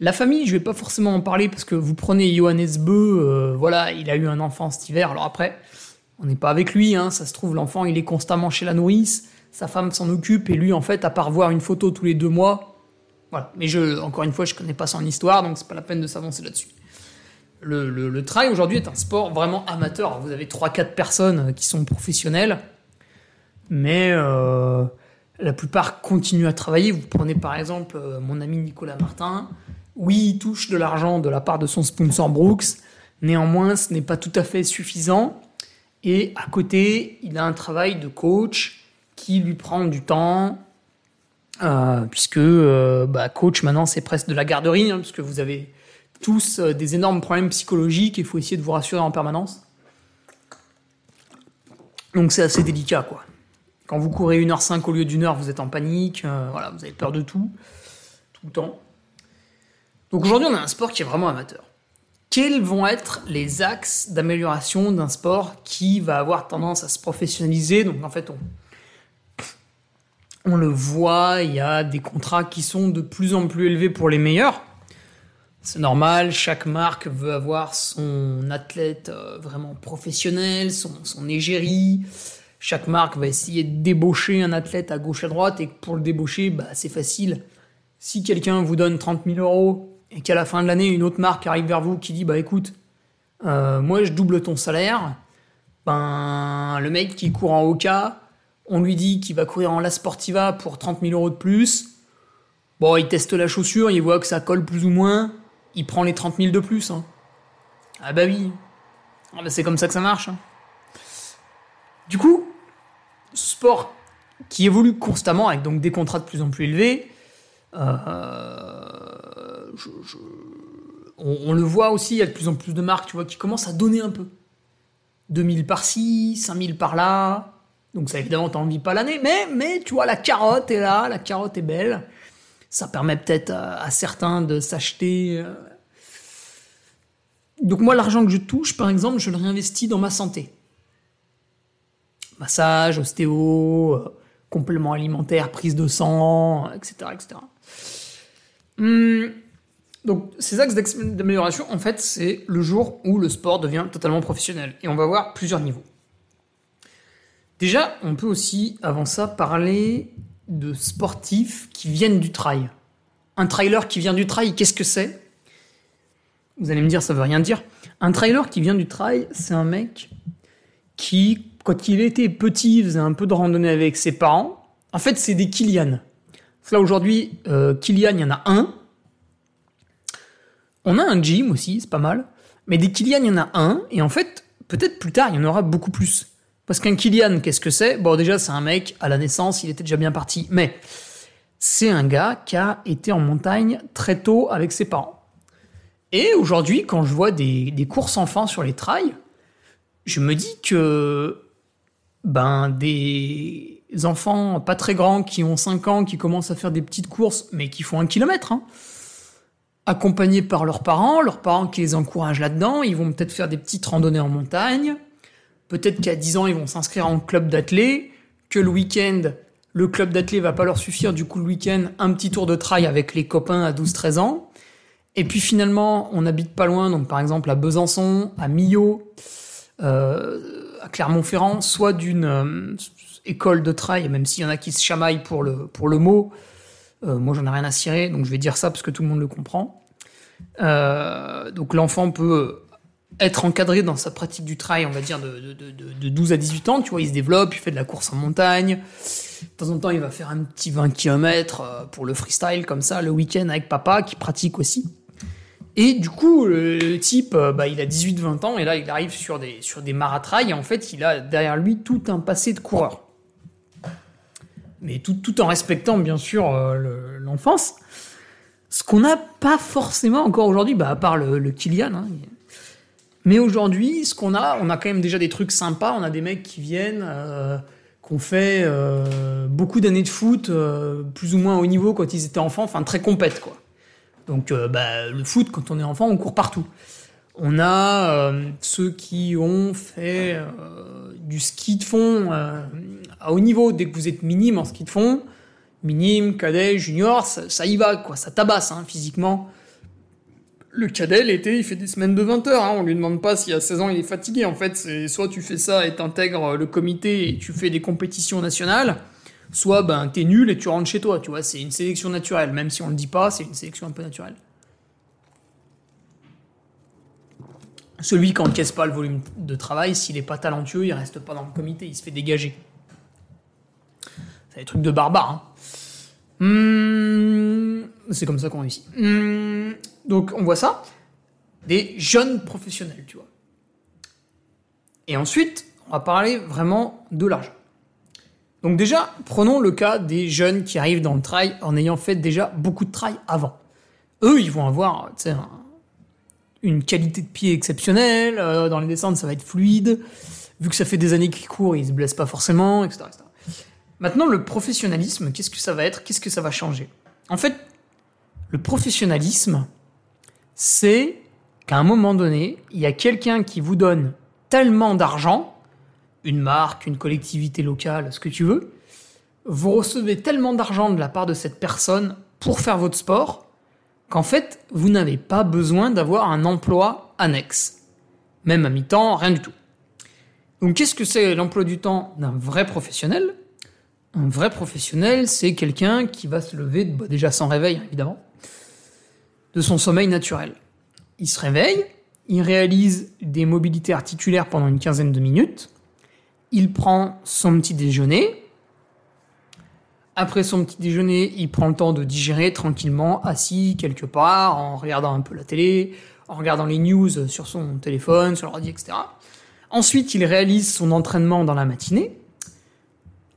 La famille, je vais pas forcément en parler parce que vous prenez Johannes Beu, euh, voilà, il a eu un enfant cet hiver. Alors après, on n'est pas avec lui, hein, ça se trouve, l'enfant, il est constamment chez la nourrice sa femme s'en occupe et lui, en fait, à part voir une photo tous les deux mois, voilà. Mais je, encore une fois, je connais pas son histoire, donc c'est pas la peine de s'avancer là-dessus. Le, le, trail aujourd'hui est un sport vraiment amateur. Vous avez 3-4 personnes qui sont professionnelles, mais euh, la plupart continuent à travailler. Vous prenez par exemple euh, mon ami Nicolas Martin. Oui, il touche de l'argent de la part de son sponsor Brooks. Néanmoins, ce n'est pas tout à fait suffisant. Et à côté, il a un travail de coach qui lui prend du temps, euh, puisque bah, coach maintenant c'est presque de la garderie, hein, puisque vous avez tous euh, des énormes problèmes psychologiques et il faut essayer de vous rassurer en permanence. Donc c'est assez délicat quoi. Quand vous courez 1h05 au lieu d'une heure, vous êtes en panique, voilà, vous avez peur de tout, tout le temps. Donc aujourd'hui on a un sport qui est vraiment amateur. Quels vont être les axes d'amélioration d'un sport qui va avoir tendance à se professionnaliser? Donc en fait on, on le voit, il y a des contrats qui sont de plus en plus élevés pour les meilleurs. C'est normal, chaque marque veut avoir son athlète euh, vraiment professionnel, son, égérie. Chaque marque va essayer de débaucher un athlète à gauche à droite et pour le débaucher, bah, c'est facile. Si quelqu'un vous donne 30 000 euros et qu'à la fin de l'année, une autre marque arrive vers vous qui dit bah écoute, euh, moi je double ton salaire, ben le mec qui court en Oka, on lui dit qu'il va courir en La Sportiva pour 30 000 euros de plus. Bon, il teste la chaussure, il voit que ça colle plus ou moins. Il prend les 30 000 de plus. Hein. Ah bah oui. Ah bah c'est comme ça que ça marche. Hein. Du coup, sport qui évolue constamment avec donc des contrats de plus en plus élevés. Euh, on, le voit aussi, il y a de plus en plus de marques, tu vois, qui commencent à donner un peu. 2000 par-ci, 5000 par-là. Donc ça évidemment t'envie pas l'année, mais, mais tu vois la carotte est là, la carotte est belle. Ça permet peut-être à, certains de s'acheter. Donc moi l'argent que je touche par exemple, je le réinvestis dans ma santé. Massage, ostéo, euh, complément alimentaire, prise de sang, etc. etc. Hum, donc ces axes d'amélioration, en fait, c'est le jour où le sport devient totalement professionnel. Et on va voir plusieurs niveaux. Déjà, on peut aussi, avant ça, parler de sportifs qui viennent du trail. Un trailer qui vient du trail, qu'est-ce que c'est? Vous allez me dire, ça veut rien dire. Un trailer qui vient du trail, c'est un mec qui, quand il était petit, faisait un peu de randonnée avec ses parents. En fait, c'est des Kilian. Là, aujourd'hui, euh, Kilian, il y en a un. On a un gym aussi, c'est pas mal. Mais des Kilian, il y en a un. Et en fait, peut-être plus tard, il y en aura beaucoup plus. Parce qu'un Kylian, qu'est-ce que c'est? Bon, déjà, c'est un mec, à la naissance, il était déjà bien parti. Mais c'est un gars qui a été en montagne très tôt avec ses parents. Et aujourd'hui, quand je vois des, courses enfants sur les trails, je me dis que ben des enfants pas très grands qui ont 5 ans, qui commencent à faire des petites courses, mais qui font un kilomètre, hein, accompagnés par leurs parents, leurs parents qui les encouragent là-dedans, ils vont peut-être faire des petites randonnées en montagne, Peut-être qu'à 10 ans, ils vont s'inscrire en club d'athlètes, que le week-end, le club d'athlètes va pas leur suffire, du coup le week-end, un petit tour de trail avec les copains à 12-13 ans. Et puis finalement, on habite pas loin, donc par exemple à Besançon, à Millau, euh, à Clermont-Ferrand, soit d'une euh, école de trail, même s'il y en a qui se chamaillent pour le, pour le mot. Euh, moi, j'en ai rien à cirer, donc je vais dire ça parce que tout le monde le comprend. donc l'enfant peut être encadré dans sa pratique du trail, on va dire de, de, de, de, 12 à 18 ans, tu vois, il se développe, il fait de la course en montagne. De temps en temps, il va faire un petit 20 km pour le freestyle comme ça, le week-end avec papa qui pratique aussi. Et du coup, le, type, euh, bah, il a 18-20 ans, et là, il arrive sur des, sur des maratrails, et en fait, il a derrière lui tout un passé de coureur. Mais tout, tout en respectant, bien sûr, euh, l'enfance. Ce qu'on n'a pas forcément encore aujourd'hui, bah, à part le, le Kylian. Hein. Mais aujourd'hui, ce qu'on a, on a quand même déjà des trucs sympas. On a des mecs qui viennent, euh, qu'on fait euh, beaucoup d'années de foot, plus ou moins haut niveau quand ils étaient enfants, enfin très compète, quoi. Donc euh, bah, le foot, quand on est enfant, on court partout. On a euh, ceux qui ont fait euh, du ski de fond à haut niveau. Dès que vous êtes minime en ski de fond, minime, cadet, junior, ça, y va, quoi. Ça tabasse hein, physiquement. Le cadet, l'été, il fait des semaines de 20 heures. Hein. On lui demande pas si à 16 ans il est fatigué. En fait, c'est soit tu fais ça et t'intègres le comité et tu fais des compétitions nationales, soit ben t'es nul et tu rentres chez toi, tu vois, c'est une sélection naturelle, même si on le dit pas, c'est une sélection un peu naturelle. Celui qui encaisse pas le volume de travail, s'il est pas talentueux, il reste pas dans le comité, il se fait dégager. C'est des trucs de barbares. Hein. Hmm, c'est comme ça qu'on réussit. Hmm, donc on voit ça. Des jeunes professionnels, tu vois. Et ensuite, on va parler vraiment de l'argent. Donc déjà, prenons le cas des jeunes qui arrivent dans le trail en ayant fait déjà beaucoup de trail avant. Eux, ils vont avoir une qualité de pied exceptionnelle, euh, dans les descentes ça va être fluide, vu que ça fait des années qu'ils courent, ils se blessent pas forcément, etc., Maintenant, le professionnalisme, qu'est-ce que ça va être? Qu'est-ce que ça va changer? En fait, le professionnalisme, c'est qu'à un moment donné, il y a quelqu'un qui vous donne tellement d'argent une marque, une collectivité locale, ce que tu veux, vous recevez tellement d'argent de la part de cette personne pour faire votre sport qu'en fait, vous n'avez pas besoin d'avoir un emploi annexe. Même à mi-temps, rien du tout. Donc qu'est-ce que c'est l'emploi du temps d'un vrai professionnel? Un vrai professionnel, c'est quelqu'un qui va se lever, bah, déjà sans réveil évidemment, de son sommeil naturel. Il se réveille, il réalise des mobilités articulaires pendant une quinzaine de minutes, il prend son petit déjeuner. Après son petit déjeuner, il prend le temps de digérer tranquillement, assis quelque part, en regardant un peu la télé, en regardant les news sur son téléphone, sur l'ordi, etc. Ensuite, il réalise son entraînement dans la matinée.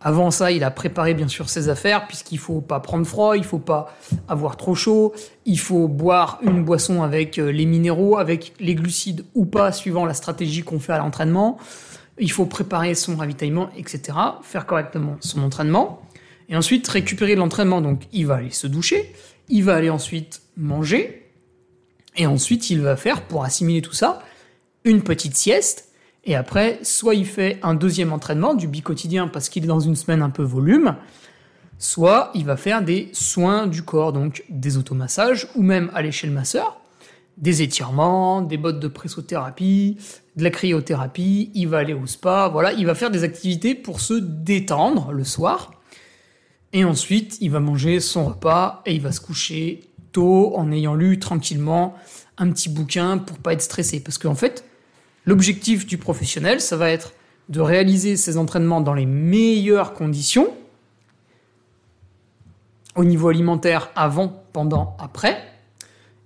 Avant ça, il a préparé bien sûr ses affaires, puisqu'il faut pas prendre froid, il faut pas avoir trop chaud, il faut boire une boisson avec euh, les minéraux, avec les glucides ou pas, suivant la stratégie qu'on fait à l'entraînement il faut préparer son ravitaillement, etc., faire correctement son entraînement, et ensuite récupérer l'entraînement. Donc il va aller se doucher, il va aller ensuite manger, et ensuite il va faire, pour assimiler tout ça, une petite sieste, et après, soit il fait un deuxième entraînement du bi-quotidien parce qu'il est dans une semaine un peu volume, soit il va faire des soins du corps, donc des automassages, ou même aller chez le masseur, des étirements, des bottes de pressothérapie, de la cryothérapie, il va aller au spa, voilà, il va faire des activités pour se détendre le soir. Et ensuite, il va manger son repas et il va se coucher tôt en ayant lu tranquillement un petit bouquin pour pas être stressé. Parce qu'en fait, l'objectif du professionnel, ça va être de réaliser ses entraînements dans les meilleures conditions, au niveau alimentaire avant, pendant, après,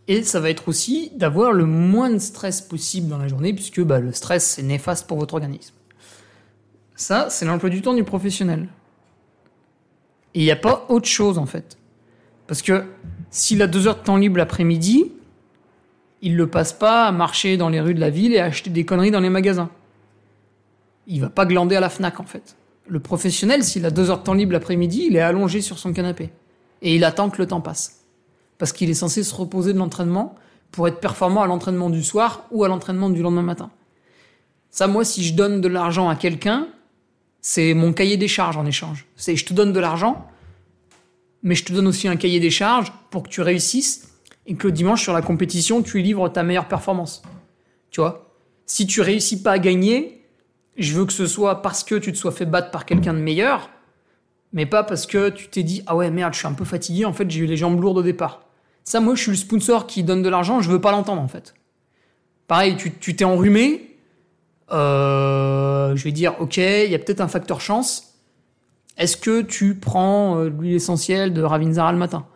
et ça va être aussi d'avoir le moins de stress possible dans la journée, puisque bah, le stress, c'est néfaste pour votre organisme. Ça, c'est l'emploi du temps du professionnel. Et il n'y a pas autre chose, en fait. Parce que s'il a deux heures de temps libre l'après-midi, il ne passe pas à marcher dans les rues de la ville et à acheter des conneries dans les magasins. Il va pas glander à la FNAC, en fait. Le professionnel, s'il a deux heures de temps libre l'après-midi, il est allongé sur son canapé. Et il attend que le temps passe parce qu'il est censé se reposer de l'entraînement pour être performant à l'entraînement du soir ou à l'entraînement du lendemain matin. Ça, moi, si je donne de l'argent à quelqu'un, C'est mon cahier des charges en échange. C'est je te donne de l'argent, mais je te donne aussi un cahier des charges pour que tu réussisses et que le dimanche sur la compétition, tu livres ta meilleure performance. Tu vois? Si tu réussis pas à gagner, je veux que ce soit parce que tu te sois fait battre par quelqu'un de meilleur, mais pas parce que tu t'es dit ah ouais merde, je suis un peu fatigué, en fait j'ai eu les jambes lourdes au départ. Ça, moi, je suis le sponsor qui donne de l'argent, je veux pas l'entendre en fait. Pareil, tu t'es enrhumé, euh, je vais dire ok, il y a peut-être un facteur chance. Est-ce que tu prends euh, l'huile essentielle de Ravinzara le matin?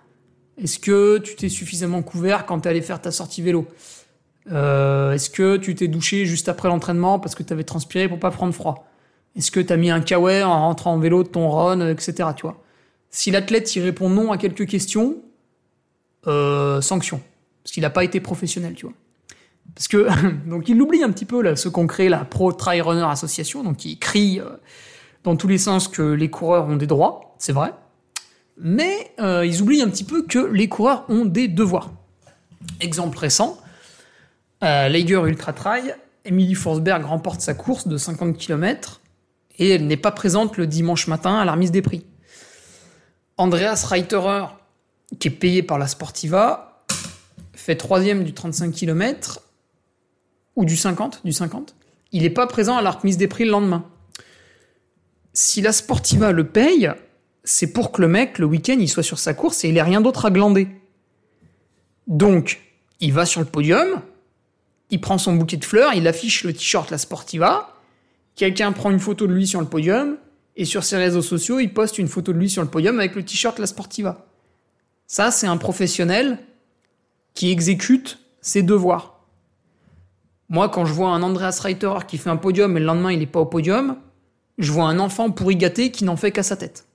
Est-ce que tu t'es suffisamment couvert quand tu allé faire ta sortie vélo? Euh, Est-ce que tu t'es douché juste après l'entraînement parce que tu avais transpiré pour pas prendre froid? Est-ce que tu as mis un kawaii en rentrant en vélo de ton run, etc. Tu Si l'athlète y répond non à quelques questions, euh, sanction. Parce qu'il n'a pas été professionnel, tu vois. Parce que, donc il oublie un petit peu là, ce qu'on crée, la Pro Trail Runner Association, donc qui crie euh, dans tous les sens que les coureurs ont des droits, c'est vrai. Mais euh, ils oublient un petit peu que les coureurs ont des devoirs. Exemple récent, euh, Lager Ultra Trail, Emily Forsberg remporte sa course de 50 km et elle n'est pas présente le dimanche matin à la remise des prix. Andreas Reiterer qui est payé par la Sportiva, fait troisième du 35 km, ou du 50, du 50, il n'est pas présent à la remise des prix le lendemain. Si la Sportiva le paye, c'est pour que le mec, le week-end, il soit sur sa course et il n'ait rien d'autre à glander. Donc, il va sur le podium, il prend son bouquet de fleurs, il affiche le t-shirt La Sportiva, quelqu'un prend une photo de lui sur le podium, et sur ses réseaux sociaux, il poste une photo de lui sur le podium avec le t-shirt La Sportiva. Ça, c'est un professionnel qui exécute ses devoirs. Moi, quand je vois un Andreas Reiter qui fait un podium et le lendemain il n'est pas au podium, je vois un enfant pourri gâté qui n'en fait qu'à sa tête.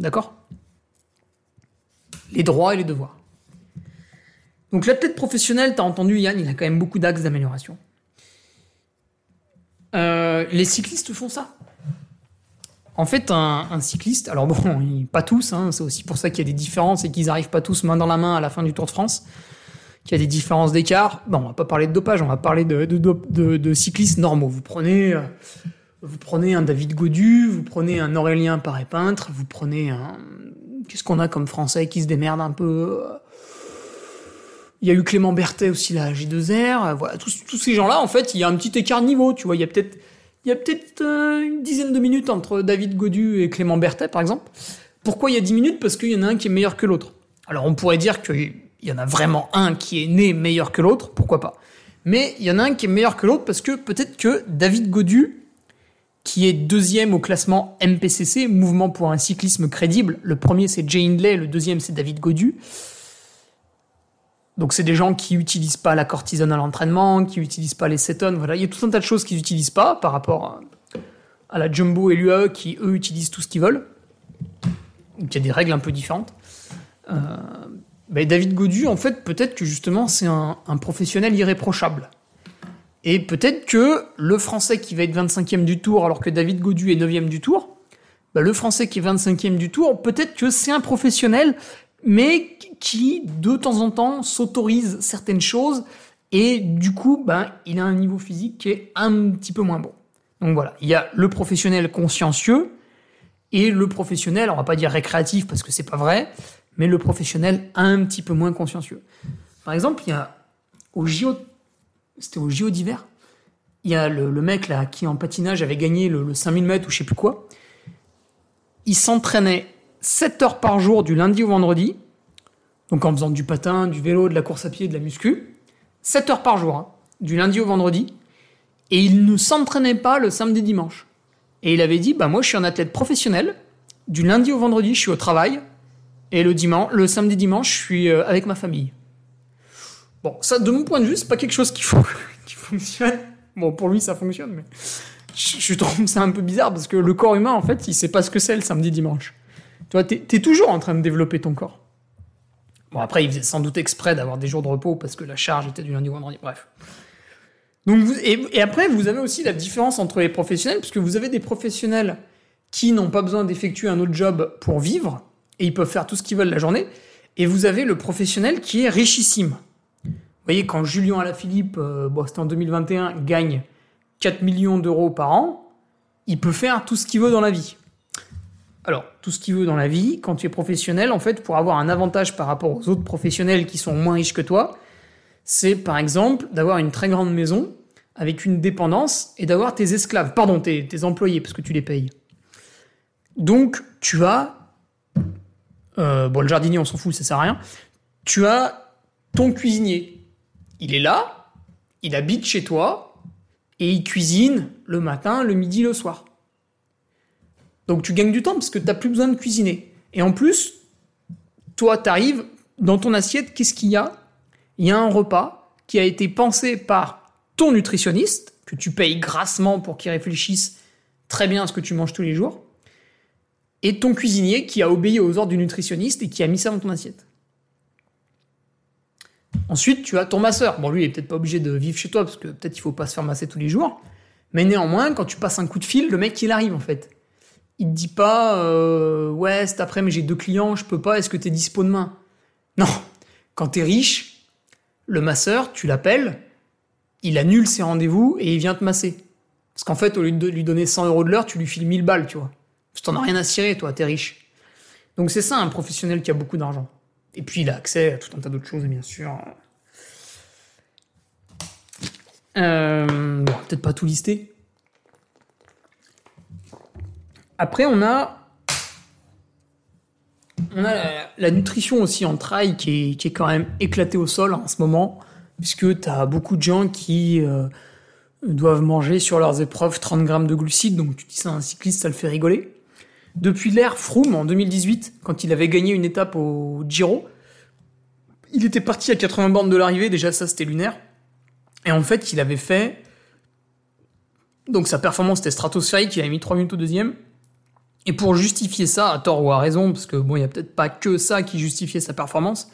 D'accord? Les droits et les devoirs. Donc l'athlète professionnel, t'as entendu Yann, il a quand même beaucoup d'axes d'amélioration. Euh, les cyclistes font ça. En fait, un, cycliste, alors bon, pas tous, hein, c'est aussi pour ça qu'il y a des différences et qu'ils n'arrivent pas tous main dans la main à la fin du Tour de France, qu'il y a des différences d'écart. Bon, on va pas parler de dopage, on va parler de, cyclistes normaux. Vous prenez, euh, vous prenez un David Godu, vous prenez un Aurélien Paré-Peintre, vous prenez un... Qu'est-ce qu'on a comme Français qui se démerde un peu il y a eu Clément Berthet aussi, la G2R. Voilà, tous, tous ces gens-là, en fait, il y a un petit écart de niveau. Tu vois, il y a peut-être il y a peut-être euh, une dizaine de minutes entre David Godu et Clément Berthet, par exemple. Pourquoi il y a 10 minutes? Parce qu'il y en a un qui est meilleur que l'autre. Alors on pourrait dire qu'il y en a vraiment un qui est né meilleur que l'autre, pourquoi pas. Mais il y en a un qui est meilleur que l'autre parce que peut-être que David Godu, qui est deuxième au classement MPCC, Mouvement pour un cyclisme crédible, le premier c'est Jay Hindley, le deuxième c'est David Godu, donc c'est des gens qui utilisent pas la cortisone à l'entraînement, qui utilisent pas les cétones, voilà, il y a tout un tas de choses qu'ils utilisent pas par rapport à, la jumbo et l'UAE qui eux utilisent tout ce qu'ils veulent. Donc il y a des règles un peu différentes. Euh, ben, David Godu, en fait, peut-être que justement c'est un, professionnel irréprochable. Et peut-être que le Français qui va être 25e du tour alors que David Godu est 9e du tour, ben, le Français qui est 25e du tour, peut-être que c'est un professionnel mais qui de temps en temps s'autorise certaines choses et du coup, ben, il a un niveau physique qui est un petit peu moins bon. Donc voilà, il y a le professionnel consciencieux et le professionnel, on va pas dire récréatif parce que c'est pas vrai, mais le professionnel un petit peu moins consciencieux. Par exemple, il y a au JO, c'était au JO d'hiver, il y a le, mec là qui en patinage avait gagné le, le 5000 mètres ou je sais plus quoi. Il s'entraînait 7 heures par jour du lundi au vendredi, donc en faisant du patin, du vélo, de la course à pied, de la muscu, 7 heures par jour, hein, du lundi au vendredi, et il ne s'entraînait pas le samedi dimanche. Et il avait dit, bah moi je suis un athlète professionnel, du lundi au vendredi je suis au travail, et le samedi dimanche je suis euh, avec ma famille. Bon, ça de mon point de vue c'est pas quelque chose qui, fonctionne. Bon, pour lui ça fonctionne, mais je, trouve ça un peu bizarre parce que le corps humain en fait il sait pas ce que c'est le samedi dimanche. Tu vois, t'es es toujours en train de développer ton corps. Bon, après, il faisait sans doute exprès d'avoir des jours de repos parce que la charge était du lundi au vendredi. Bref. Donc, et, après, vous avez aussi la différence entre les professionnels, puisque vous avez des professionnels qui n'ont pas besoin d'effectuer un autre job pour vivre, et ils peuvent faire tout ce qu'ils veulent la journée, et vous avez le professionnel qui est richissime. Vous voyez, quand Julien Alaphilippe, euh, c'était en 2021, gagne 4 millions d'euros par an, il peut faire tout ce qu'il veut dans la vie. Alors, tout ce qu'il veut dans la vie, quand tu es professionnel, en fait, pour avoir un avantage par rapport aux autres professionnels qui sont moins riches que toi, c'est par exemple d'avoir une très grande maison avec une dépendance et d'avoir tes esclaves, pardon, tes, employés, parce que tu les payes. Donc, tu as. Euh, bon, le jardinier, on s'en fout, ça sert à rien. Tu as ton cuisinier. Il est là, il habite chez toi, et il cuisine le matin, le midi, le soir. Donc tu gagnes du temps parce que tu n'as plus besoin de cuisiner. Et en plus, toi, tu arrives, dans ton assiette, qu'est-ce qu'il y a? Il y a un repas qui a été pensé par ton nutritionniste, que tu payes grassement pour qu'il réfléchisse très bien à ce que tu manges tous les jours, et ton cuisinier qui a obéi aux ordres du nutritionniste et qui a mis ça dans ton assiette. Ensuite, tu as ton masseur. Bon, lui, il est peut-être pas obligé de vivre chez toi parce que peut-être il faut pas se faire masser tous les jours. Mais néanmoins, quand tu passes un coup de fil, le mec, il arrive en fait il te dit pas euh, ouais cet après mais j'ai deux clients je peux pas est-ce que tu es dispo demain? Non. Quand tu es riche le masseur tu l'appelles il annule ses rendez-vous et il vient te masser. Parce qu'en fait au lieu de lui donner 100 euros de l'heure tu lui files 1000 balles tu vois. Tu t'en as rien à cirer toi t'es riche. Donc c'est ça un professionnel qui a beaucoup d'argent. Et puis il a accès à tout un tas d'autres choses bien sûr. Euh, bon, peut-être pas tout lister après, on a, on a la, nutrition aussi en trail qui est, qui est, quand même éclatée au sol en ce moment, puisque tu as beaucoup de gens qui euh, doivent manger sur leurs épreuves 30 grammes de glucides, donc tu dis ça à un cycliste, ça le fait rigoler. Depuis l'ère Froome en 2018, quand il avait gagné une étape au Giro, il était parti à 80 bornes de l'arrivée, déjà ça c'était lunaire. Et en fait, il avait fait. Donc sa performance était stratosphérique, il avait mis 3 minutes au deuxième. Et pour justifier ça, à tort ou à raison, parce que bon, il n'y a peut-être pas que ça qui justifiait sa performance,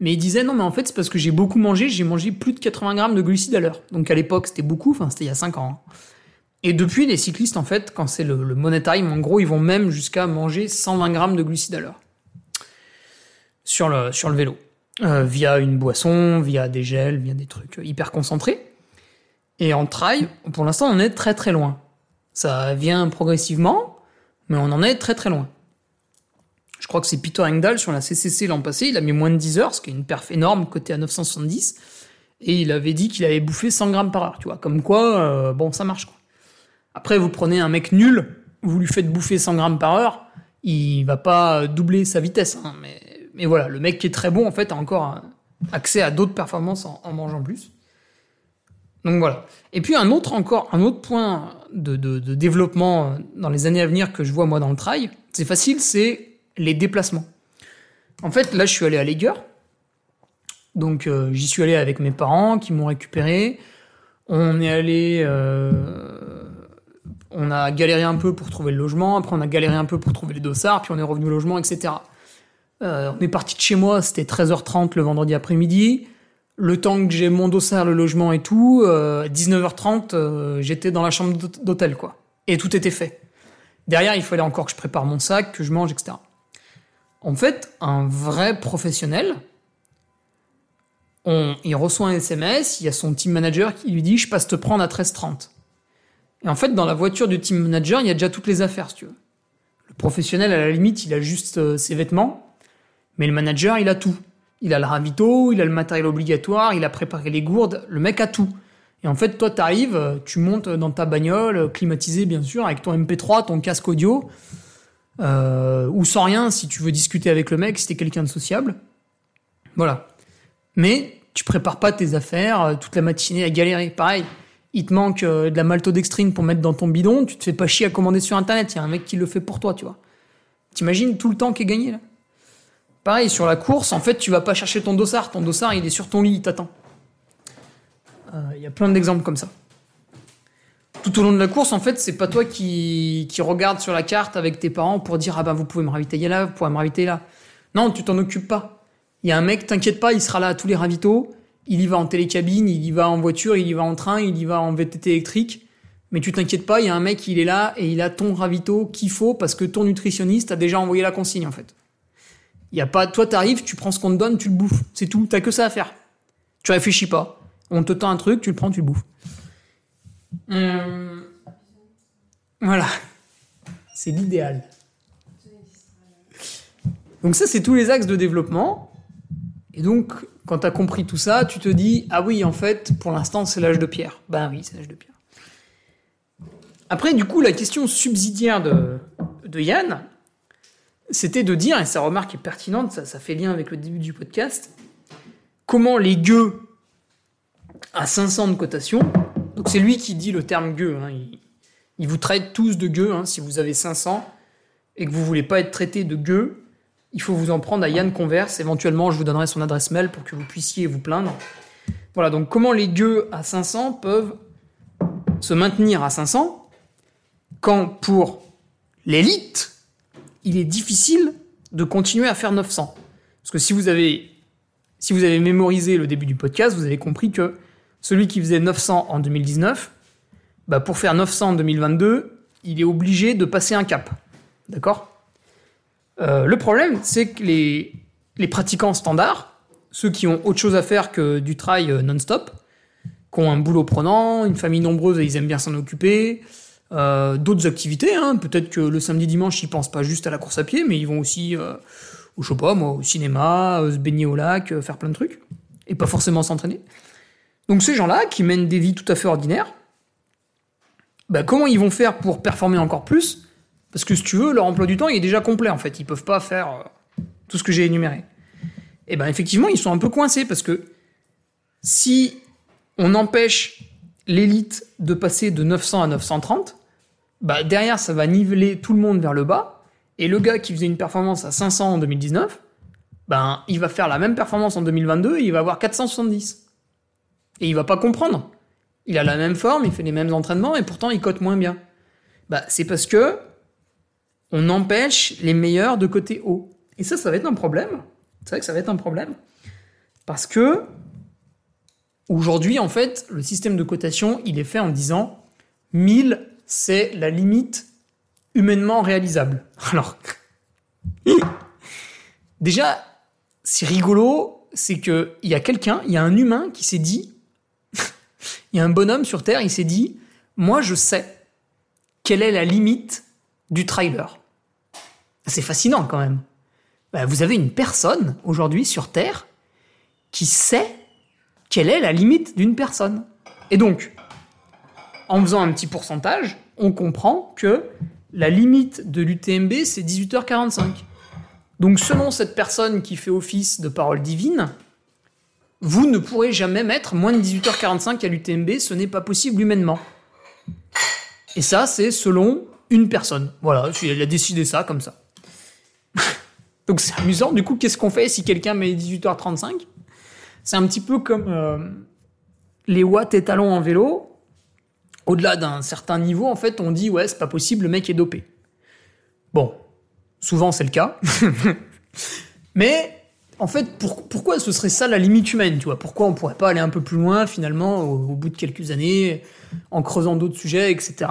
mais il disait non, mais en fait, c'est parce que j'ai beaucoup mangé, j'ai mangé plus de 80 grammes de glucides à l'heure. Donc à l'époque, c'était beaucoup, enfin, c'était il y a 5 ans. Hein. Et depuis, les cyclistes, en fait, quand c'est le, le money time, en gros, ils vont même jusqu'à manger 120 grammes de glucides à l'heure. Sur le, sur le vélo. Euh, via une boisson, via des gels, via des trucs hyper concentrés. Et en trail, pour l'instant, on est très très loin. Ça vient progressivement, mais on en est très très loin. Je crois que c'est Peter Engdahl sur la CCC l'an passé, il a mis moins de 10 heures, ce qui est une perf énorme côté à 970, et il avait dit qu'il avait bouffé 100 grammes par heure, tu vois, comme quoi, euh, bon, ça marche quoi. Après, vous prenez un mec nul, vous lui faites bouffer 100 grammes par heure, il va pas doubler sa vitesse, hein, mais, voilà, le mec qui est très bon, en fait, a encore accès à d'autres performances en mangeant plus. Donc voilà. Et puis un autre encore, un autre point de, développement dans les années à venir que je vois moi dans le trail, c'est facile, c'est les déplacements. En fait, là, je suis allé à Leger. Donc euh, j'y suis allé avec mes parents qui m'ont récupéré. On est allé, euh, on a galéré un peu pour trouver le logement. Après, on a galéré un peu pour trouver les dossards. Puis on est revenu au logement, etc. Euh, on est parti de chez moi. C'était 13h30 le vendredi après-midi le temps que j'ai mon dossard, le logement et tout, euh, 19h30, euh, j'étais dans la chambre d'hôtel, quoi. Et tout était fait. Derrière, il fallait encore que je prépare mon sac, que je mange, etc. En fait, un vrai professionnel, on, il reçoit un SMS, il y a son team manager qui lui dit Je passe te prendre à 13h30. Et en fait, dans la voiture du team manager, il y a déjà toutes les affaires, si tu veux. Le professionnel, à la limite, il a juste euh, ses vêtements, mais le manager, il a tout. Il a le ravito, il a le matériel obligatoire, il a préparé les gourdes, le mec a tout. Et en fait, toi, t'arrives, tu montes dans ta bagnole, climatisée bien sûr, avec ton MP3, ton casque audio, euh, ou sans rien si tu veux discuter avec le mec, si t'es quelqu'un de sociable. Voilà. Mais tu prépares pas tes affaires euh, toute la matinée à galérer. Pareil, il te manque euh, de la maltodextrine pour mettre dans ton bidon, tu te fais pas chier à commander sur internet, il y a un mec qui le fait pour toi, tu vois. T'imagines tout le temps qui est gagné là? Pareil, sur la course, en fait, tu vas pas chercher ton dossard. Ton dossard, il est sur ton lit, il t'attend. Il euh, y a plein d'exemples comme ça. Tout au long de la course, en fait, c'est pas toi qui, qui regarde sur la carte avec tes parents pour dire Ah ben, vous pouvez me ravitailler là, vous pouvez me ravitailler là. Non, tu t'en occupes pas. Il y a un mec, t'inquiète pas, il sera là à tous les ravitaux. Il y va en télécabine, il y va en voiture, il y va en train, il y va en VTT électrique. Mais tu t'inquiètes pas, il y a un mec, il est là et il a ton ravito qu'il faut parce que ton nutritionniste a déjà envoyé la consigne, en fait. Y a pas, toi t'arrives, tu prends ce qu'on te donne, tu le bouffes. C'est tout. T'as que ça à faire. Tu réfléchis pas. On te tend un truc, tu le prends, tu le bouffes. Hum. Voilà. C'est l'idéal. Donc ça, c'est tous les axes de développement. Et donc, quand tu as compris tout ça, tu te dis, ah oui, en fait, pour l'instant, c'est l'âge de pierre. Ben oui, c'est l'âge de pierre. Après, du coup, la question subsidiaire de, de Yann, c'était de dire, et sa remarque est pertinente, ça, ça fait lien avec le début du podcast, comment les gueux à 500 de cotation, donc c'est lui qui dit le terme gueux, hein, il, vous traite tous de gueux, hein, si vous avez 500 et que vous voulez pas être traité de gueux, il faut vous en prendre à Yann Converse. Éventuellement, je vous donnerai son adresse mail pour que vous puissiez vous plaindre. Voilà, donc comment les gueux à 500 peuvent se maintenir à 500 quand pour l'élite, il est difficile de continuer à faire 900. Parce que si vous avez, si vous mémorisé le début du podcast, vous avez compris que celui qui faisait 900 en 2019, bah pour faire 900 en 2022, il est obligé de passer un cap. D'accord? Euh, le problème, c'est que les, les pratiquants standards, ceux qui ont autre chose à faire que du trail euh, non-stop, qui ont un boulot prenant, une famille nombreuse et ils aiment bien s'en occuper, euh, d'autres activités, hein. peut-être que le samedi dimanche ils pensent pas juste à la course à pied, mais ils vont aussi, euh, au, je sais pas au cinéma, se baigner au lac, faire plein de trucs, et pas forcément s'entraîner. Donc ces gens-là, qui mènent des vies tout à fait ordinaires, bah, comment ils vont faire pour performer encore plus? Parce que si tu veux, leur emploi du temps il est déjà complet en fait. Ils peuvent pas faire euh, tout ce que j'ai énuméré. Et ben effectivement, ils sont un peu coincés parce que si on empêche l'élite de passer de 900 à 930, bah derrière ça va niveler tout le monde vers le bas. Et le gars qui faisait une performance à 500 en 2019, ben il va faire la même performance en 2022 et il va avoir 470. Et il va pas comprendre. Il a la même forme, il fait les mêmes entraînements et pourtant il cote moins bien. Bah c'est parce que on empêche les meilleurs de côté haut. Et ça, ça va être un problème. C'est vrai que ça va être un problème. Parce que, aujourd'hui, en fait, le système de cotation, il est fait en disant 1000, c'est la limite humainement réalisable. Alors, déjà, c'est rigolo, c'est qu'il y a quelqu'un, il y a un humain qui s'est dit, il y a un bonhomme sur Terre, il s'est dit, moi je sais quelle est la limite du trailer. C'est fascinant quand même. Bah, vous avez une personne aujourd'hui sur Terre qui sait quelle est la limite d'une personne. Et donc, en faisant un petit pourcentage, on comprend que la limite de l'UTMB, c'est 18h45. Donc selon cette personne qui fait office de parole divine, vous ne pourrez jamais mettre moins de 18h45 à l'UTMB, ce n'est pas possible humainement. Et ça, c'est selon une personne. Voilà, elle a décidé ça comme ça. Donc c'est amusant. Du coup, qu'est-ce qu'on fait si quelqu'un met 18h35 C'est un petit peu comme euh, les watts étalons en vélo. Au-delà d'un certain niveau, en fait, on dit ouais, c'est pas possible, le mec est dopé. Bon, souvent c'est le cas. Mais en fait, pourquoi ce serait ça la limite humaine tu vois? Pourquoi on pourrait pas aller un peu plus loin finalement au, bout de quelques années en creusant d'autres sujets, etc.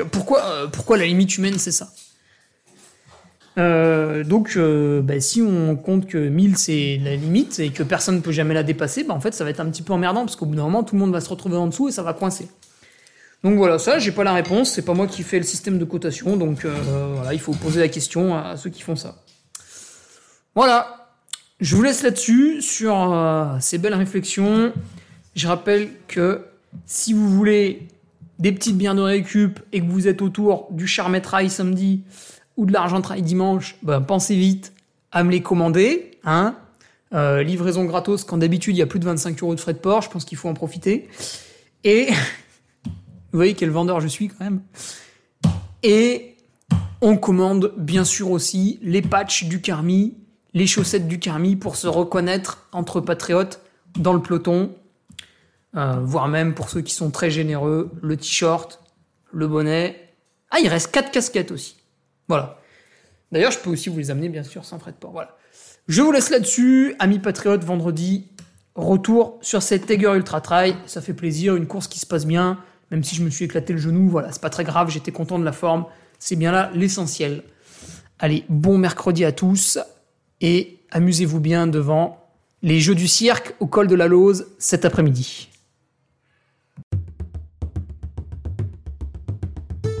Euh, pourquoi la limite humaine c'est ça? Euh, donc, euh, bah, si on compte que 1000 c'est la limite et que personne ne peut jamais la dépasser, bah, en fait, ça va être un petit peu emmerdant parce qu'au bout d'un moment, tout le monde va se retrouver en dessous et ça va coincer. Donc voilà, ça, j'ai pas la réponse, c'est pas moi qui fais le système de cotation, donc euh, voilà, il faut poser la question à ceux qui font ça. Voilà, je vous laisse là-dessus sur ces belles réflexions. Je rappelle que si vous voulez des petites bières de récup et que vous êtes autour du Charmet Rail samedi, ou de l'argent travail dimanche, ben, pensez vite à me les commander. Hein euh, livraison gratos, quand d'habitude il y a plus de 25 euros de frais de port, je pense qu'il faut en profiter. Et vous voyez quel vendeur je suis quand même. Et on commande bien sûr aussi les patchs du Carmi, les chaussettes du Carmi pour se reconnaître entre patriotes dans le peloton, euh, voire même pour ceux qui sont très généreux, le t-shirt, le bonnet. Ah, il reste quatre casquettes aussi. Voilà. D'ailleurs, je peux aussi vous les amener, bien sûr, sans frais de port. Voilà. Je vous laisse là-dessus. Amis patriotes, vendredi, retour sur cette Tiger Ultra Trail. Ça fait plaisir, une course qui se passe bien, même si je me suis éclaté le genou. Voilà, c'est pas très grave, j'étais content de la forme. C'est bien là l'essentiel. Allez, bon mercredi à tous et amusez-vous bien devant les Jeux du cirque au col de la Lose cet après-midi.